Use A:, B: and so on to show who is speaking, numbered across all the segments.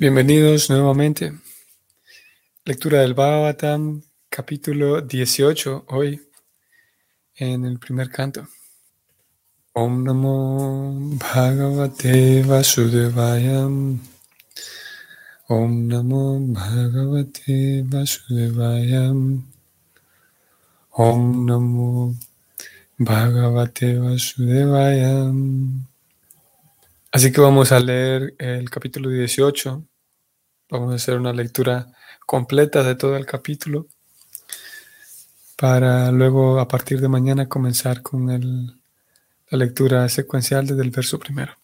A: Bienvenidos nuevamente. Lectura del Bhagavatam, capítulo 18, hoy, en el primer canto. Om Namo Bhagavate Vasudevayam. Om Namo Bhagavate Vasudevayam. Om Namo Bhagavate Vasudevayam. Así que vamos a leer el capítulo 18. Vamos a hacer una lectura completa de todo el capítulo para luego a partir de mañana comenzar con la lectura secuencial desde el verso primero.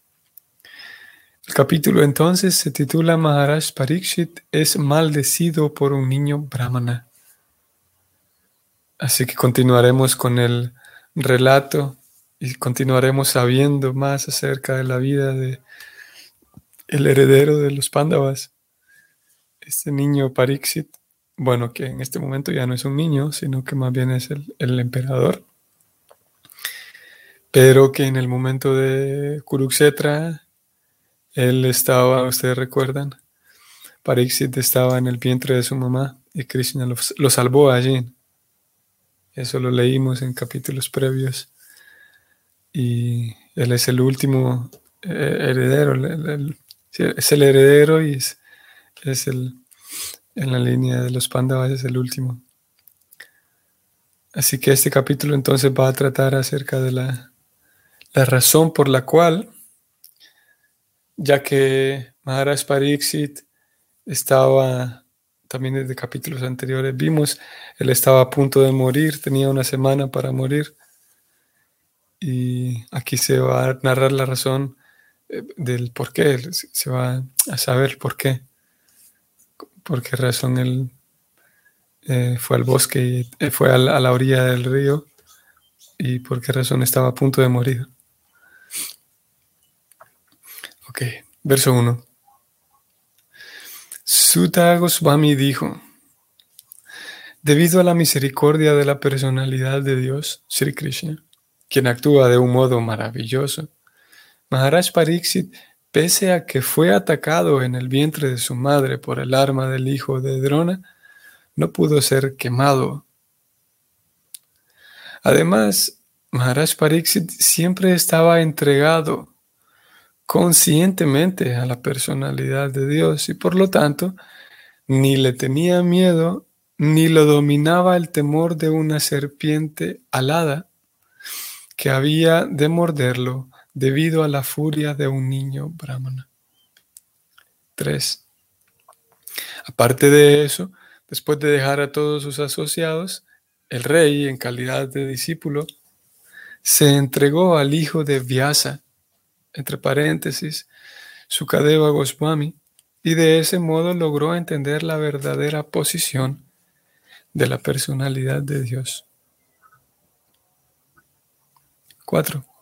A: El capítulo entonces se titula Maharaj Parikshit es maldecido por un niño brahmana. Así que continuaremos con el relato y continuaremos sabiendo más acerca de la vida de el heredero de los Pándavas, este niño Pariksit, bueno, que en este momento ya no es un niño, sino que más bien es el, el emperador, pero que en el momento de Kuruksetra, él estaba, ustedes recuerdan, Pariksit estaba en el vientre de su mamá y Krishna lo, lo salvó allí. Eso lo leímos en capítulos previos y él es el último eh, heredero, es el heredero y es, el, en la línea de los Pandavas es el último. Así que este capítulo entonces va a tratar acerca de la, la razón por la cual, ya que Maharaj Pariksit estaba, también desde capítulos anteriores vimos, él estaba a punto de morir, tenía una semana para morir y aquí se va a narrar la razón eh, del por qué, se va a saber por qué, por qué razón él eh, fue al bosque y eh, fue a la, orilla del río y por qué razón estaba a punto de morir. Ok, verso 1. Sutta Goswami dijo, debido a la misericordia de la personalidad de Dios, Sri Krishna, quien actúa de un modo maravilloso. Maharaj Pariksit, pese a que fue atacado en el vientre de su madre por el arma del hijo de Drona, no pudo ser quemado. Además, Maharaj Pariksit siempre estaba entregado conscientemente a la personalidad de Dios y por lo tanto ni le tenía miedo ni lo dominaba el temor de una serpiente alada que había de morderlo debido a la furia de un niño brahmana. 3. Aparte de eso, después de dejar a todos sus asociados, el rey, en calidad de discípulo, se entregó al hijo de Vyasa, entre paréntesis, Sukadeva Goswami, y de ese modo logró entender la verdadera posición de la personalidad de Dios. 4.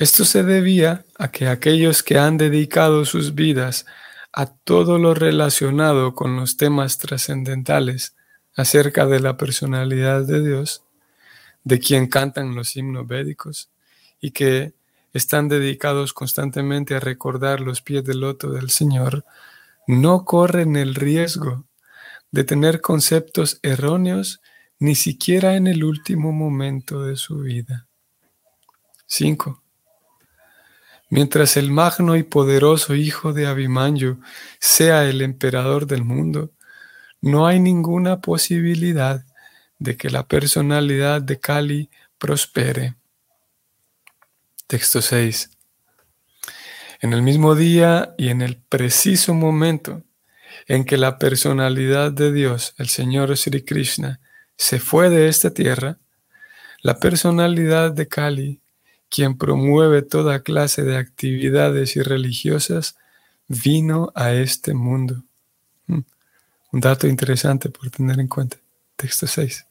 A: Esto se debía a que aquellos que han dedicado sus vidas a todo lo relacionado con los temas trascendentales acerca de la personalidad de Dios, de quien cantan los himnos védicos, y que están dedicados constantemente a recordar los pies del loto del Señor, no corren el riesgo de tener conceptos erróneos ni siquiera en el último momento de su vida. 5. Mientras el magno y poderoso hijo de Abimanyu sea el emperador del mundo, no hay ninguna posibilidad de que la personalidad de Kali prospere. Texto 6. En el mismo día y en el preciso momento en que la personalidad de Dios, el Señor Sri Krishna, se fue de esta tierra, la personalidad de Kali, quien promueve toda clase de actividades irreligiosas, vino a este mundo. Hmm. Un dato interesante por tener en cuenta. Texto 6.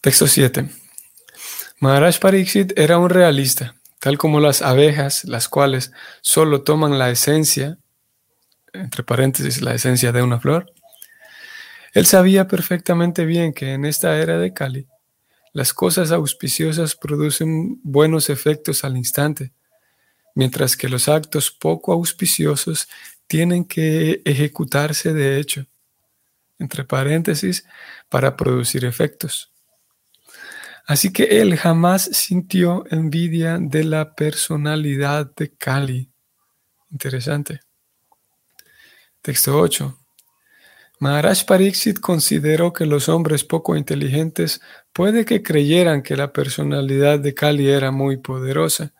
A: Texto 7. Maharaj Pariksit era un realista, tal como las abejas, las cuales solo toman la esencia, entre paréntesis, la esencia de una flor, él sabía perfectamente bien que en esta era de Kali, las cosas auspiciosas producen buenos efectos al instante, mientras que los actos poco auspiciosos tienen que ejecutarse de hecho, entre paréntesis, para producir efectos. Así que él jamás sintió envidia de la personalidad de Kali. Interesante. Texto 8. Maharaj Pariksit consideró que los hombres poco inteligentes puede que creyeran que la personalidad de Kali era muy poderosa,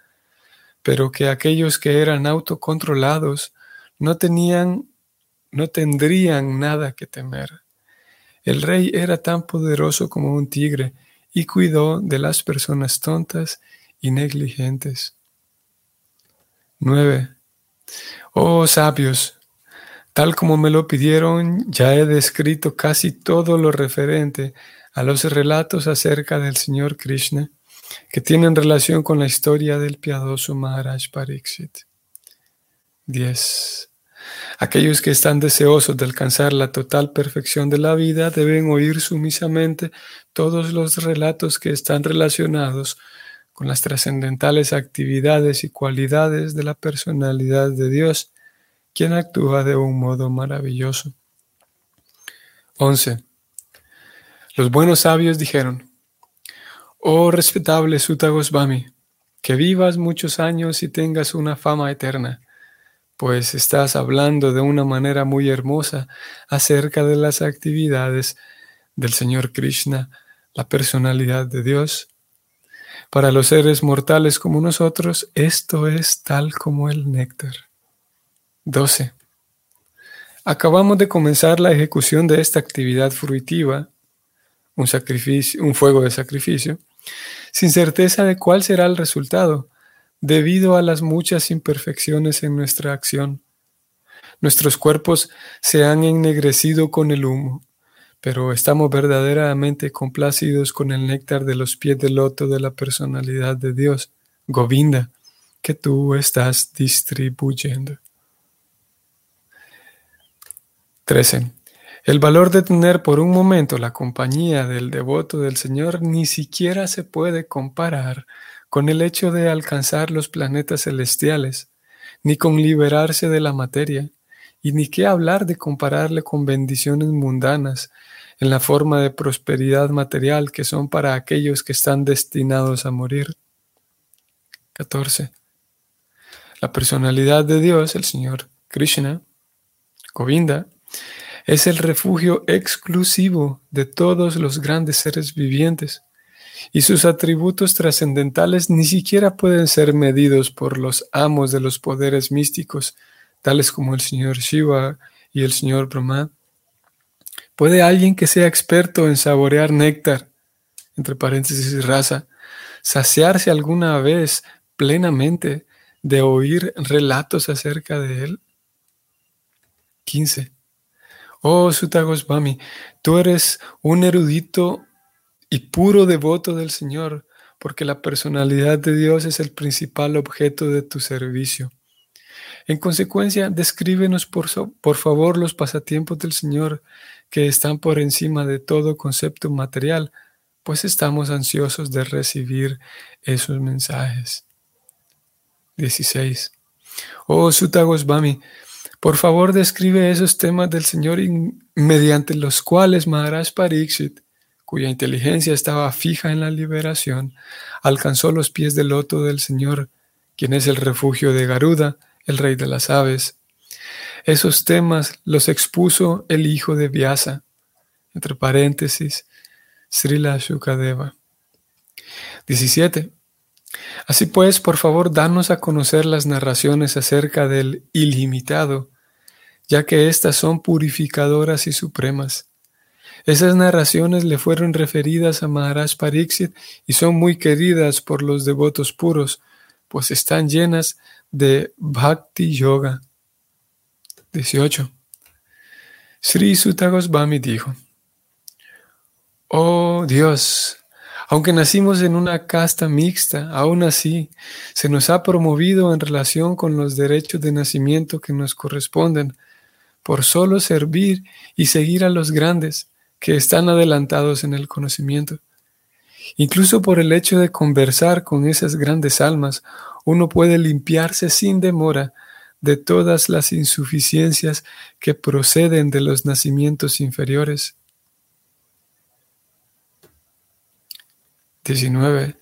A: pero que aquellos que eran autocontrolados no tenían, no tendrían nada que temer. El rey era tan poderoso como un tigre y cuidó de las personas tontas y negligentes. 9. Oh sabios, tal como me lo pidieron, ya he descrito casi todo lo referente a los relatos acerca del Señor Krishna que tienen relación con la historia del piadoso Maharaj Pariksit. 10. Aquellos que están deseosos de alcanzar la total perfección de la vida deben oír sumisamente todos los relatos que están relacionados con las trascendentales actividades y cualidades de la personalidad de Dios, quien actúa de un modo maravilloso. 11. Los buenos sabios dijeron, Oh respetable Sutta Goswami, que vivas muchos años y tengas una fama eterna pues estás hablando de una manera muy hermosa acerca de las actividades del Señor Krishna, la personalidad de Dios. Para los seres mortales como nosotros, esto es tal como el néctar. 12. Acabamos de comenzar la ejecución de esta actividad fruitiva, un, sacrificio, un fuego de sacrificio, sin certeza de cuál será el resultado debido a las muchas imperfecciones en nuestra acción. Nuestros cuerpos se han ennegrecido con el humo, pero estamos verdaderamente complacidos con el néctar de los pies del loto de la personalidad de Dios, Govinda, que tú estás distribuyendo. 13. El valor de tener por un momento la compañía del devoto del Señor ni siquiera se puede comparar con el hecho de alcanzar los planetas celestiales, ni con liberarse de la materia, y ni qué hablar de compararle con bendiciones mundanas en la forma de prosperidad material que son para aquellos que están destinados a morir. 14. La personalidad de Dios, el Señor Krishna, Govinda, es el refugio exclusivo de todos los grandes seres vivientes y sus atributos trascendentales ni siquiera pueden ser medidos por los amos de los poderes místicos, tales como el señor Shiva y el señor Brahma. ¿Puede alguien que sea experto en saborear néctar, entre paréntesis raza, saciarse alguna vez plenamente de oír relatos acerca de él? 15. Oh Sutta Goswami, tú eres un erudito y puro devoto del Señor, porque la personalidad de Dios es el principal objeto de tu servicio. En consecuencia, descríbenos por, por, favor los pasatiempos del Señor que están por encima de todo concepto material, pues estamos ansiosos de recibir esos mensajes. 16. Oh Sutta Goswami, por favor describe esos temas del Señor mediante los cuales Maharaj Pariksit cuya inteligencia estaba fija en la liberación, alcanzó los pies del loto del Señor, quien es el refugio de Garuda, el rey de las aves. Esos temas los expuso el hijo de Vyasa, entre paréntesis, Srila Shukadeva. 17. Así pues, por favor, danos a conocer las narraciones acerca del ilimitado, ya que éstas son purificadoras y supremas. Esas narraciones le fueron referidas a Maharaj Pariksit y son muy queridas por los devotos puros, pues están llenas de Bhakti Yoga. 18. Sri Sutta Goswami dijo, Oh Dios, aunque nacimos en una casta mixta, aún así se nos ha promovido en relación con los derechos de nacimiento que nos corresponden, por solo servir y seguir a los grandes, que están adelantados en el conocimiento. Incluso por el hecho de conversar con esas grandes almas uno puede limpiarse sin demora de todas las insuficiencias que proceden de los nacimientos inferiores. 19.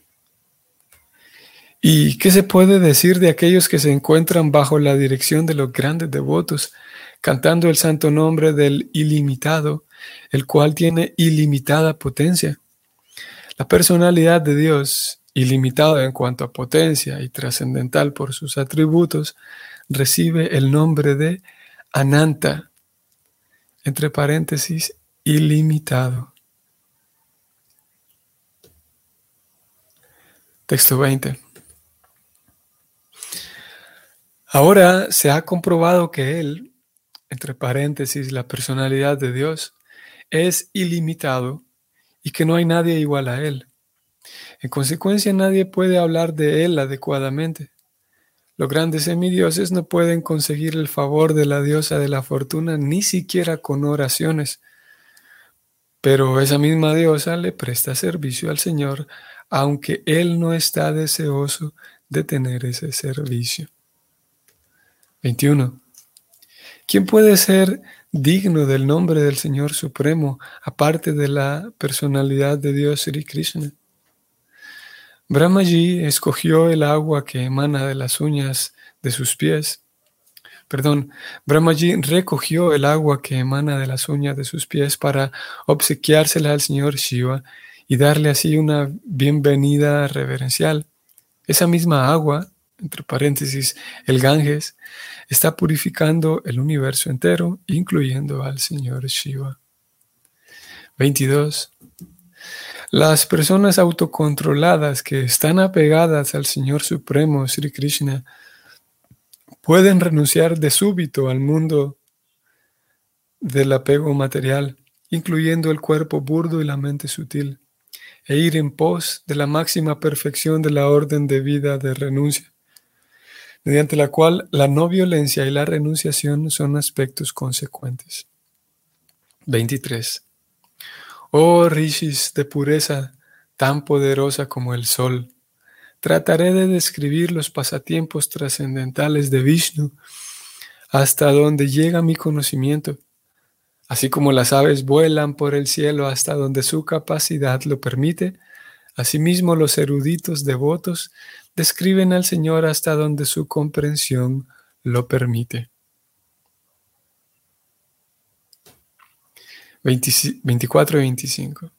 A: ¿Y qué se puede decir de aquellos que se encuentran bajo la dirección de los grandes devotos, cantando el santo nombre del ilimitado, el cual tiene ilimitada potencia? La personalidad de Dios, ilimitada en cuanto a potencia y trascendental por sus atributos, recibe el nombre de Ananta, entre paréntesis, ilimitado. Texto 20. Ahora se ha comprobado que Él, entre paréntesis, la personalidad de Dios, es ilimitado y que no hay nadie igual a Él. En consecuencia, nadie puede hablar de Él adecuadamente. Los grandes semidioses no pueden conseguir el favor de la diosa de la fortuna ni siquiera con oraciones. Pero esa misma diosa le presta servicio al Señor aunque Él no está deseoso de tener ese servicio. 21. ¿Quién puede ser digno del nombre del Señor Supremo aparte de la personalidad de Dios Sri Krishna? Brahmaji escogió el agua que emana de las uñas de sus pies. Perdón, Brahmaji recogió el agua que emana de las uñas de sus pies para obsequiársela al Señor Shiva y darle así una bienvenida reverencial. Esa misma agua, entre paréntesis, el Ganges, está purificando el universo entero, incluyendo al Señor Shiva. 22. Las personas autocontroladas que están apegadas al Señor Supremo, Sri Krishna, pueden renunciar de súbito al mundo del apego material, incluyendo el cuerpo burdo y la mente sutil e ir en pos de la máxima perfección de la orden de vida de renuncia, mediante la cual la no violencia y la renunciación son aspectos consecuentes. 23. Oh rishis de pureza tan poderosa como el sol, trataré de describir los pasatiempos trascendentales de Vishnu hasta donde llega mi conocimiento Así como las aves vuelan por el cielo hasta donde su capacidad lo permite, asimismo los eruditos devotos describen al Señor hasta donde su comprensión lo permite. 24 y 25.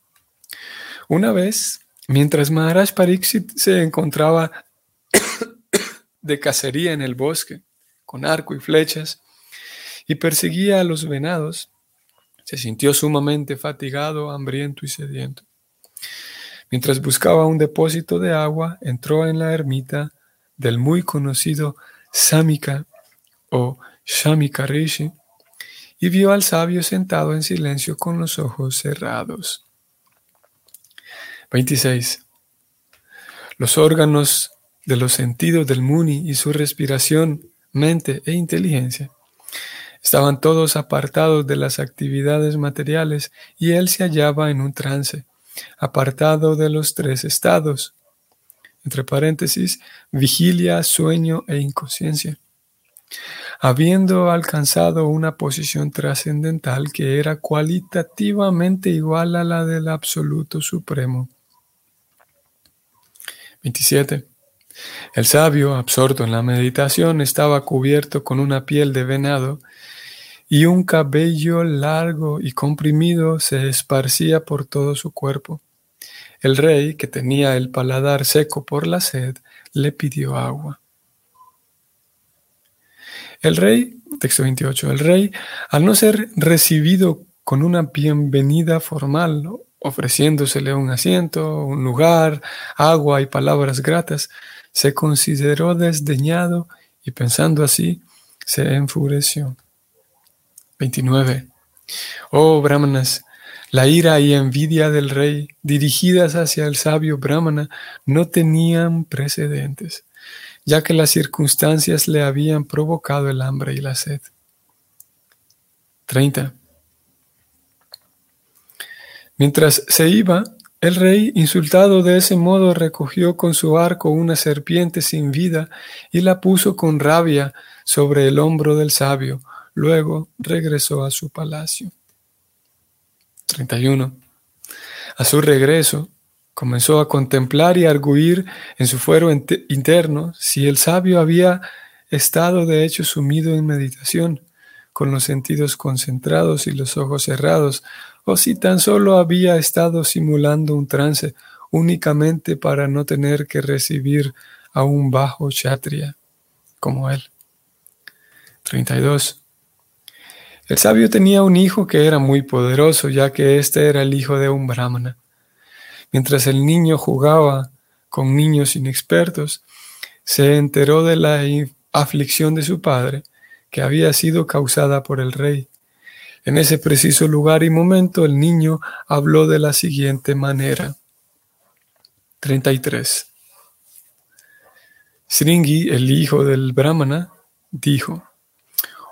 A: Una vez, mientras Maharaj Pariksit se encontraba de cacería en el bosque, con arco y flechas, y perseguía a los venados, se sintió sumamente fatigado, hambriento y sediento. Mientras buscaba un depósito de agua, entró en la ermita del muy conocido Samika o Shamika Rishi y vio al sabio sentado en silencio con los ojos cerrados. 26. Los órganos de los sentidos del Muni y su respiración, mente e inteligencia Estaban todos apartados de las actividades materiales y él se hallaba en un trance, apartado de los tres estados, entre paréntesis, vigilia, sueño e inconsciencia. Habiendo alcanzado una posición trascendental que era cualitativamente igual a la del Absoluto Supremo. 27. El sabio, absorto en la meditación, estaba cubierto con una piel de venado y un cabello largo y comprimido se esparcía por todo su cuerpo. El rey, que tenía el paladar seco por la sed, le pidió agua. El rey, texto 28, el rey, al no ser recibido con una bienvenida formal, ofreciéndosele un asiento, un lugar, agua y palabras gratas, se consideró desdeñado y pensando así, se enfureció. 29. Oh Brahmanas, la ira y envidia del rey dirigidas hacia el sabio Brahmana no tenían precedentes, ya que las circunstancias le habían provocado el hambre y la sed. 30. Mientras se iba, El rey, insultado de ese modo, recogió con su arco una serpiente sin vida y la puso con rabia sobre el hombro del sabio. Luego regresó a su palacio. 31. A su regreso, comenzó a contemplar y arguir en su fuero interno si el sabio había estado de hecho sumido en meditación, con los sentidos concentrados y los ojos cerrados, o si tan solo había estado simulando un trance únicamente para no tener que recibir a un bajo chatria como él. 32. El sabio tenía un hijo que era muy poderoso, ya que éste era el hijo de un brahmana. Mientras el niño jugaba con niños inexpertos, se enteró de la aflicción de su padre, que había sido causada por el rey. En ese preciso lugar y momento el niño habló de la siguiente manera. 33. Sringi, el hijo del Brahmana, dijo,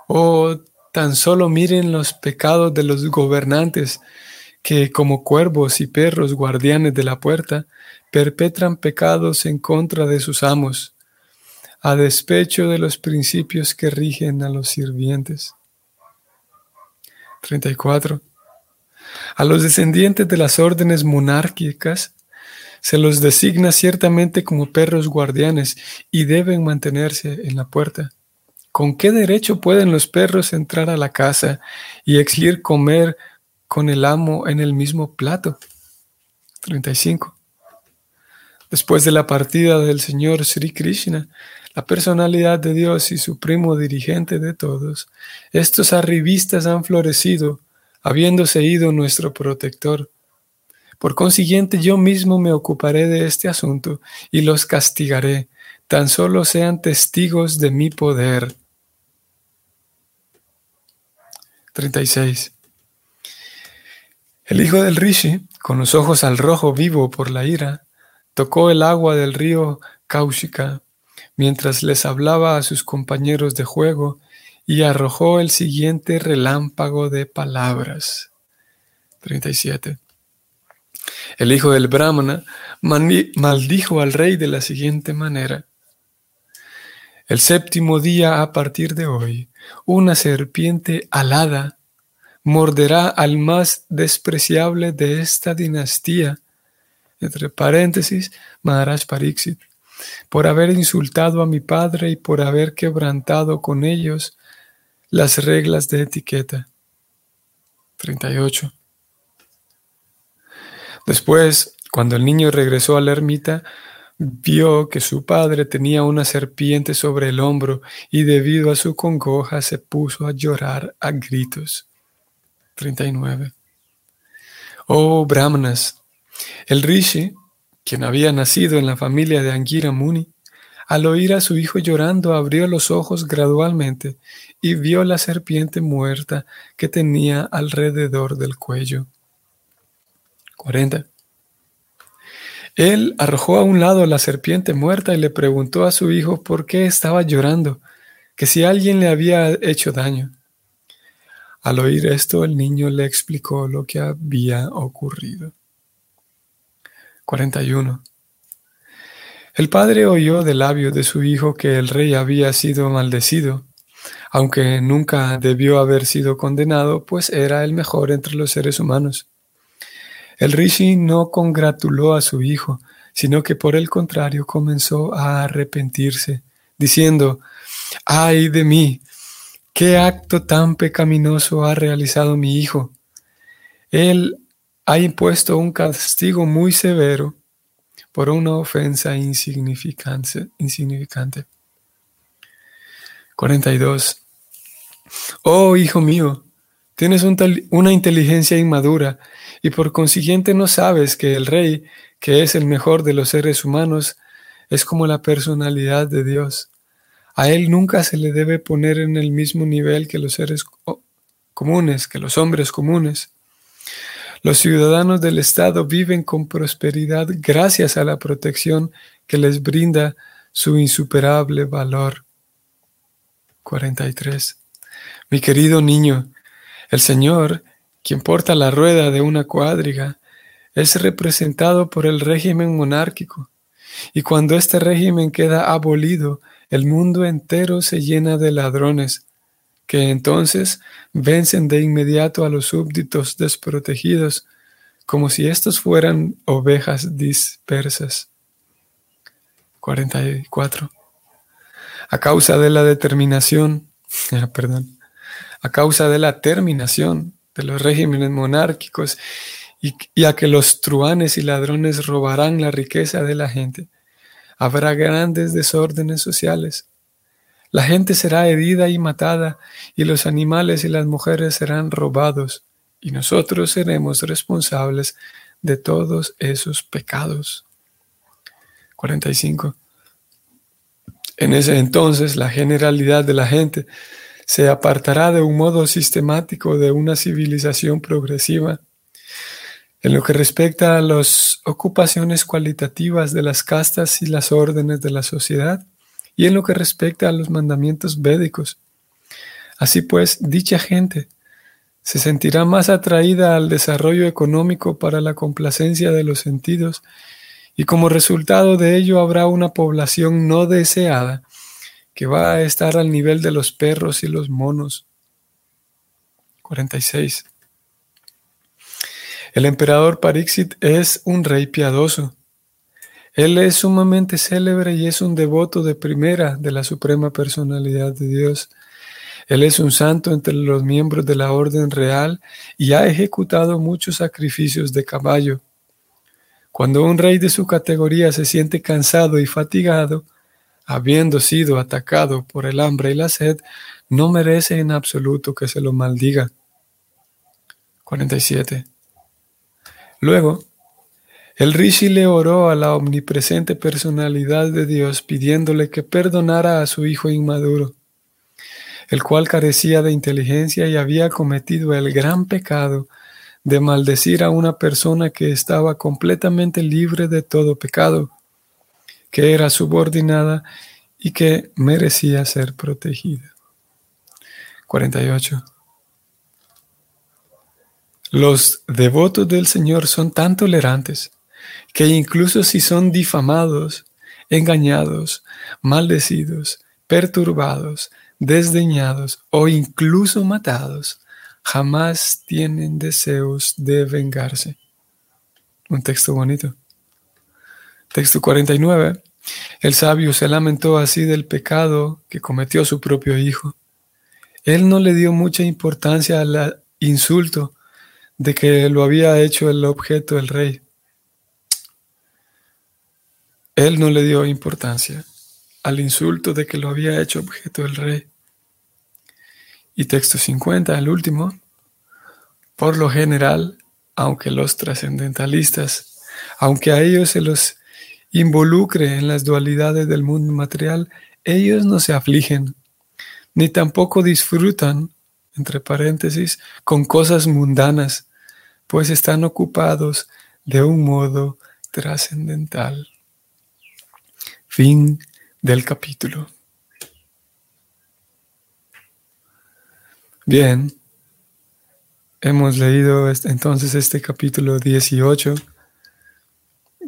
A: Oh, tan solo miren los pecados de los gobernantes que como cuervos y perros guardianes de la puerta, perpetran pecados en contra de sus amos, a despecho de los principios que rigen a los sirvientes. 34. A los descendientes de las órdenes monárquicas se los designa ciertamente como perros guardianes y deben mantenerse en la puerta. ¿Con qué derecho pueden los perros entrar a la casa y exigir comer con el amo en el mismo plato. 35. Después de la partida del Señor Sri Krishna, la personalidad de Dios y supremo dirigente de todos, estos arribistas han florecido, habiéndose ido nuestro protector. Por consiguiente, yo mismo me ocuparé de este asunto y los castigaré, tan solo sean testigos de mi poder. 36. El hijo del rishi, con los ojos al rojo vivo por la ira, tocó el agua del río Kaushika mientras les hablaba a sus compañeros de juego y arrojó el siguiente relámpago de palabras. 37. El hijo del Brahmana maldijo al rey de la siguiente manera. El séptimo día a partir de hoy, una serpiente alada morderá al más despreciable de esta dinastía, entre paréntesis, Maharaj Pariksit, por haber insultado a mi padre y por haber quebrantado con ellos las reglas de etiqueta. 38. Después, cuando el niño regresó a la ermita, vio que su padre tenía una serpiente sobre el hombro y debido a su congoja se puso a llorar a gritos. 39. Oh Brahmanas, el Rishi, quien había nacido en la familia de Angira Muni, al oír a su hijo llorando abrió los ojos gradualmente y vio la serpiente muerta que tenía alrededor del cuello. 40. Él arrojó a un lado la serpiente muerta y le preguntó a su hijo por qué estaba llorando, que si alguien le había hecho daño. Al oír esto, el niño le explicó lo que había ocurrido. 41. El padre oyó del labio de su hijo que el rey había sido maldecido, aunque nunca debió haber sido condenado, pues era el mejor entre los seres humanos. El rishi no congratuló a su hijo, sino que por el contrario comenzó a arrepentirse, diciendo, ay de mí, ¿Qué acto tan pecaminoso ha realizado mi hijo? Él ha impuesto un castigo muy severo por una ofensa insignificante. insignificante. 42. Oh, hijo mío, tienes una inteligencia inmadura y por consiguiente no sabes que el rey, que es el mejor de los seres humanos, es como la personalidad de Dios. A él nunca se le debe poner en el mismo nivel que los seres comunes, que los hombres comunes. Los ciudadanos del Estado viven con prosperidad gracias a la protección que les brinda su insuperable valor. 43. Mi querido niño, el Señor, quien porta la rueda de una cuadriga, es representado por el régimen monárquico. Y cuando este régimen queda abolido, el mundo entero se llena de ladrones, que entonces vencen de inmediato a los súbditos desprotegidos, como si estos fueran ovejas dispersas. 44. A causa de la determinación, perdón, a causa de la terminación de los regímenes monárquicos y, a que los truanes y ladrones robarán la riqueza de la gente. Habrá grandes desórdenes sociales. La gente será herida y matada, y los animales y las mujeres serán robados, y nosotros seremos responsables de todos esos pecados. 45. En ese entonces la generalidad de la gente se apartará de un modo sistemático de una civilización progresiva en lo que respecta a las ocupaciones cualitativas de las castas y las órdenes de la sociedad, y en lo que respecta a los mandamientos védicos. Así pues, dicha gente se sentirá más atraída al desarrollo económico para la complacencia de los sentidos, y como resultado de ello habrá una población no deseada que va a estar al nivel de los perros y los monos. 46. El emperador Parixit es un rey piadoso. Él es sumamente célebre y es un devoto de primera de la suprema personalidad de Dios. Él es un santo entre los miembros de la orden real y ha ejecutado muchos sacrificios de caballo. Cuando un rey de su categoría se siente cansado y fatigado, habiendo sido atacado por el hambre y la sed, no merece en absoluto que se lo maldiga. 47. Luego, el rishi le oró a la omnipresente personalidad de Dios pidiéndole que perdonara a su hijo inmaduro, el cual carecía de inteligencia y había cometido el gran pecado de maldecir a una persona que estaba completamente libre de todo pecado, que era subordinada y que merecía ser protegida. 48. Los devotos del Señor son tan tolerantes que incluso si son difamados, engañados, maldecidos, perturbados, desdeñados o incluso matados, jamás tienen deseos de vengarse. Un texto bonito. Texto 49. El sabio se lamentó así del pecado que cometió su propio hijo. Él no le dio mucha importancia al insulto de que lo había hecho el objeto el rey. Él no le dio importancia al insulto de que lo había hecho objeto el rey. Y texto 50, el último, por lo general, aunque los trascendentalistas, aunque a ellos se los involucre en las dualidades del mundo material, ellos no se afligen, ni tampoco disfrutan entre paréntesis, con cosas mundanas, pues están ocupados de un modo trascendental. Fin del capítulo. Bien, hemos leído entonces este capítulo 18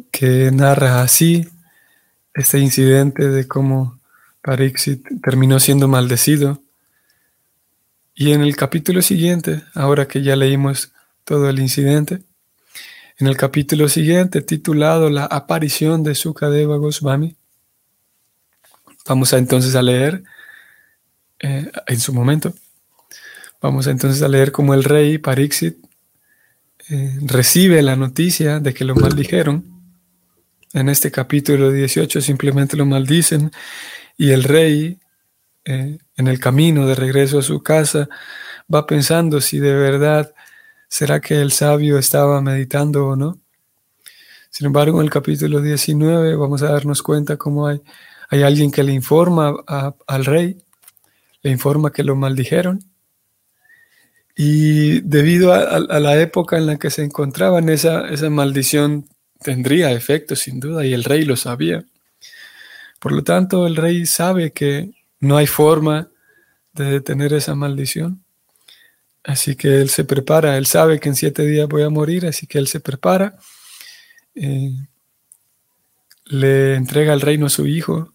A: que narra así este incidente de cómo Parixit terminó siendo maldecido y en el capítulo siguiente, ahora que ya leímos todo el incidente, en el capítulo siguiente, titulado La aparición de Sukadeva Goswami, vamos a entonces a leer eh, en su momento, vamos a entonces a leer cómo el rey Pariksit eh, recibe la noticia de que lo maldijeron. En este capítulo 18 simplemente lo maldicen y el rey eh, en el camino de regreso a su casa, va pensando si de verdad será que el sabio estaba meditando o no. Sin embargo, en el capítulo 19 vamos a darnos cuenta cómo hay, hay alguien que le informa al rey, le informa que lo maldijeron. Y debido a, la época en la que se encontraban, esa, esa maldición tendría efecto sin duda y el rey lo sabía. Por lo tanto, el rey sabe que no hay forma de detener esa maldición. Así que él se prepara, él sabe que en siete días voy a morir, así que él se prepara eh, le entrega el reino a su hijo.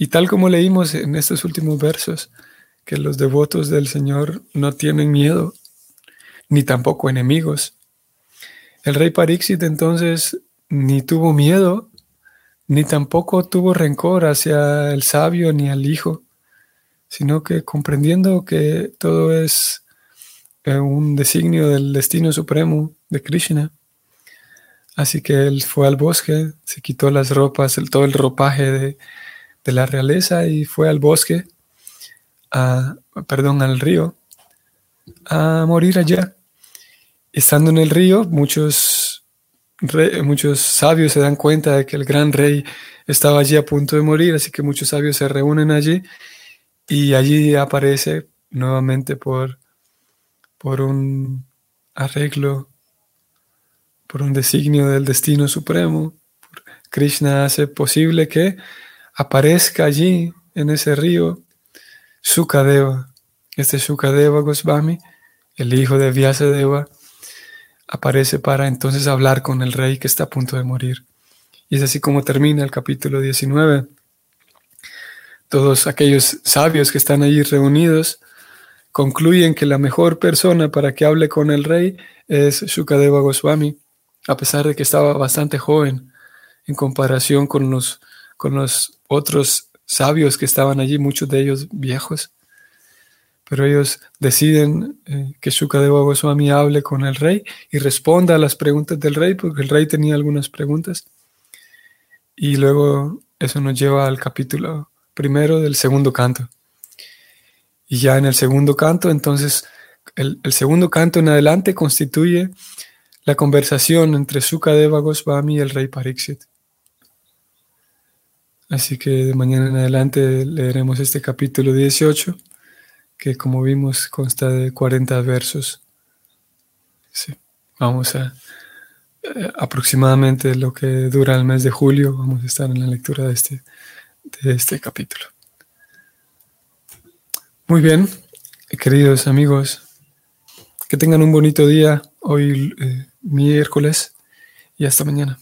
A: Y tal como leímos en estos últimos versos, que los devotos del Señor no tienen miedo, ni tampoco enemigos. El rey Parixit entonces ni tuvo miedo, ni tampoco tuvo rencor hacia el sabio ni al hijo, sino que comprendiendo que todo es eh, un designio del destino supremo de Krishna, Así que él fue al bosque, se quitó las ropas, el, todo el ropaje de, la realeza y fue al bosque, a, perdón, al río, a morir allá. Estando en el río, muchos, muchos sabios se dan cuenta de que el gran rey estaba allí a punto de morir, así que muchos sabios se reúnen allí y allí aparece nuevamente por, por un arreglo por un designio del destino supremo, Krishna hace posible que aparezca allí, en ese río, Sukadeva. Este Sukadeva Goswami, el hijo de Vyasadeva, aparece para entonces hablar con el rey que está a punto de morir. Y es así como termina el capítulo 19. Todos aquellos sabios que están allí reunidos concluyen que la mejor persona para que hable con el rey es Sukadeva Goswami a pesar de que estaba bastante joven en comparación con los, con los otros sabios que estaban allí, muchos de ellos viejos. Pero ellos deciden eh, que Shukadeva Goswami hable con el rey y responda a las preguntas del rey, porque el rey tenía algunas preguntas. Y luego eso nos lleva al capítulo primero del segundo canto. Y ya en el segundo canto, entonces, el, segundo canto en adelante constituye la conversación entre Sukadeva Goswami y el rey Pariksit. Así que de mañana en adelante leeremos este capítulo 18, que como vimos consta de 40 versos. vamos a eh, aproximadamente lo que dura el mes de julio, vamos a estar en la lectura de este, de este capítulo. Muy bien, queridos amigos, que tengan un bonito día hoy. Eh, miércoles y hasta mañana.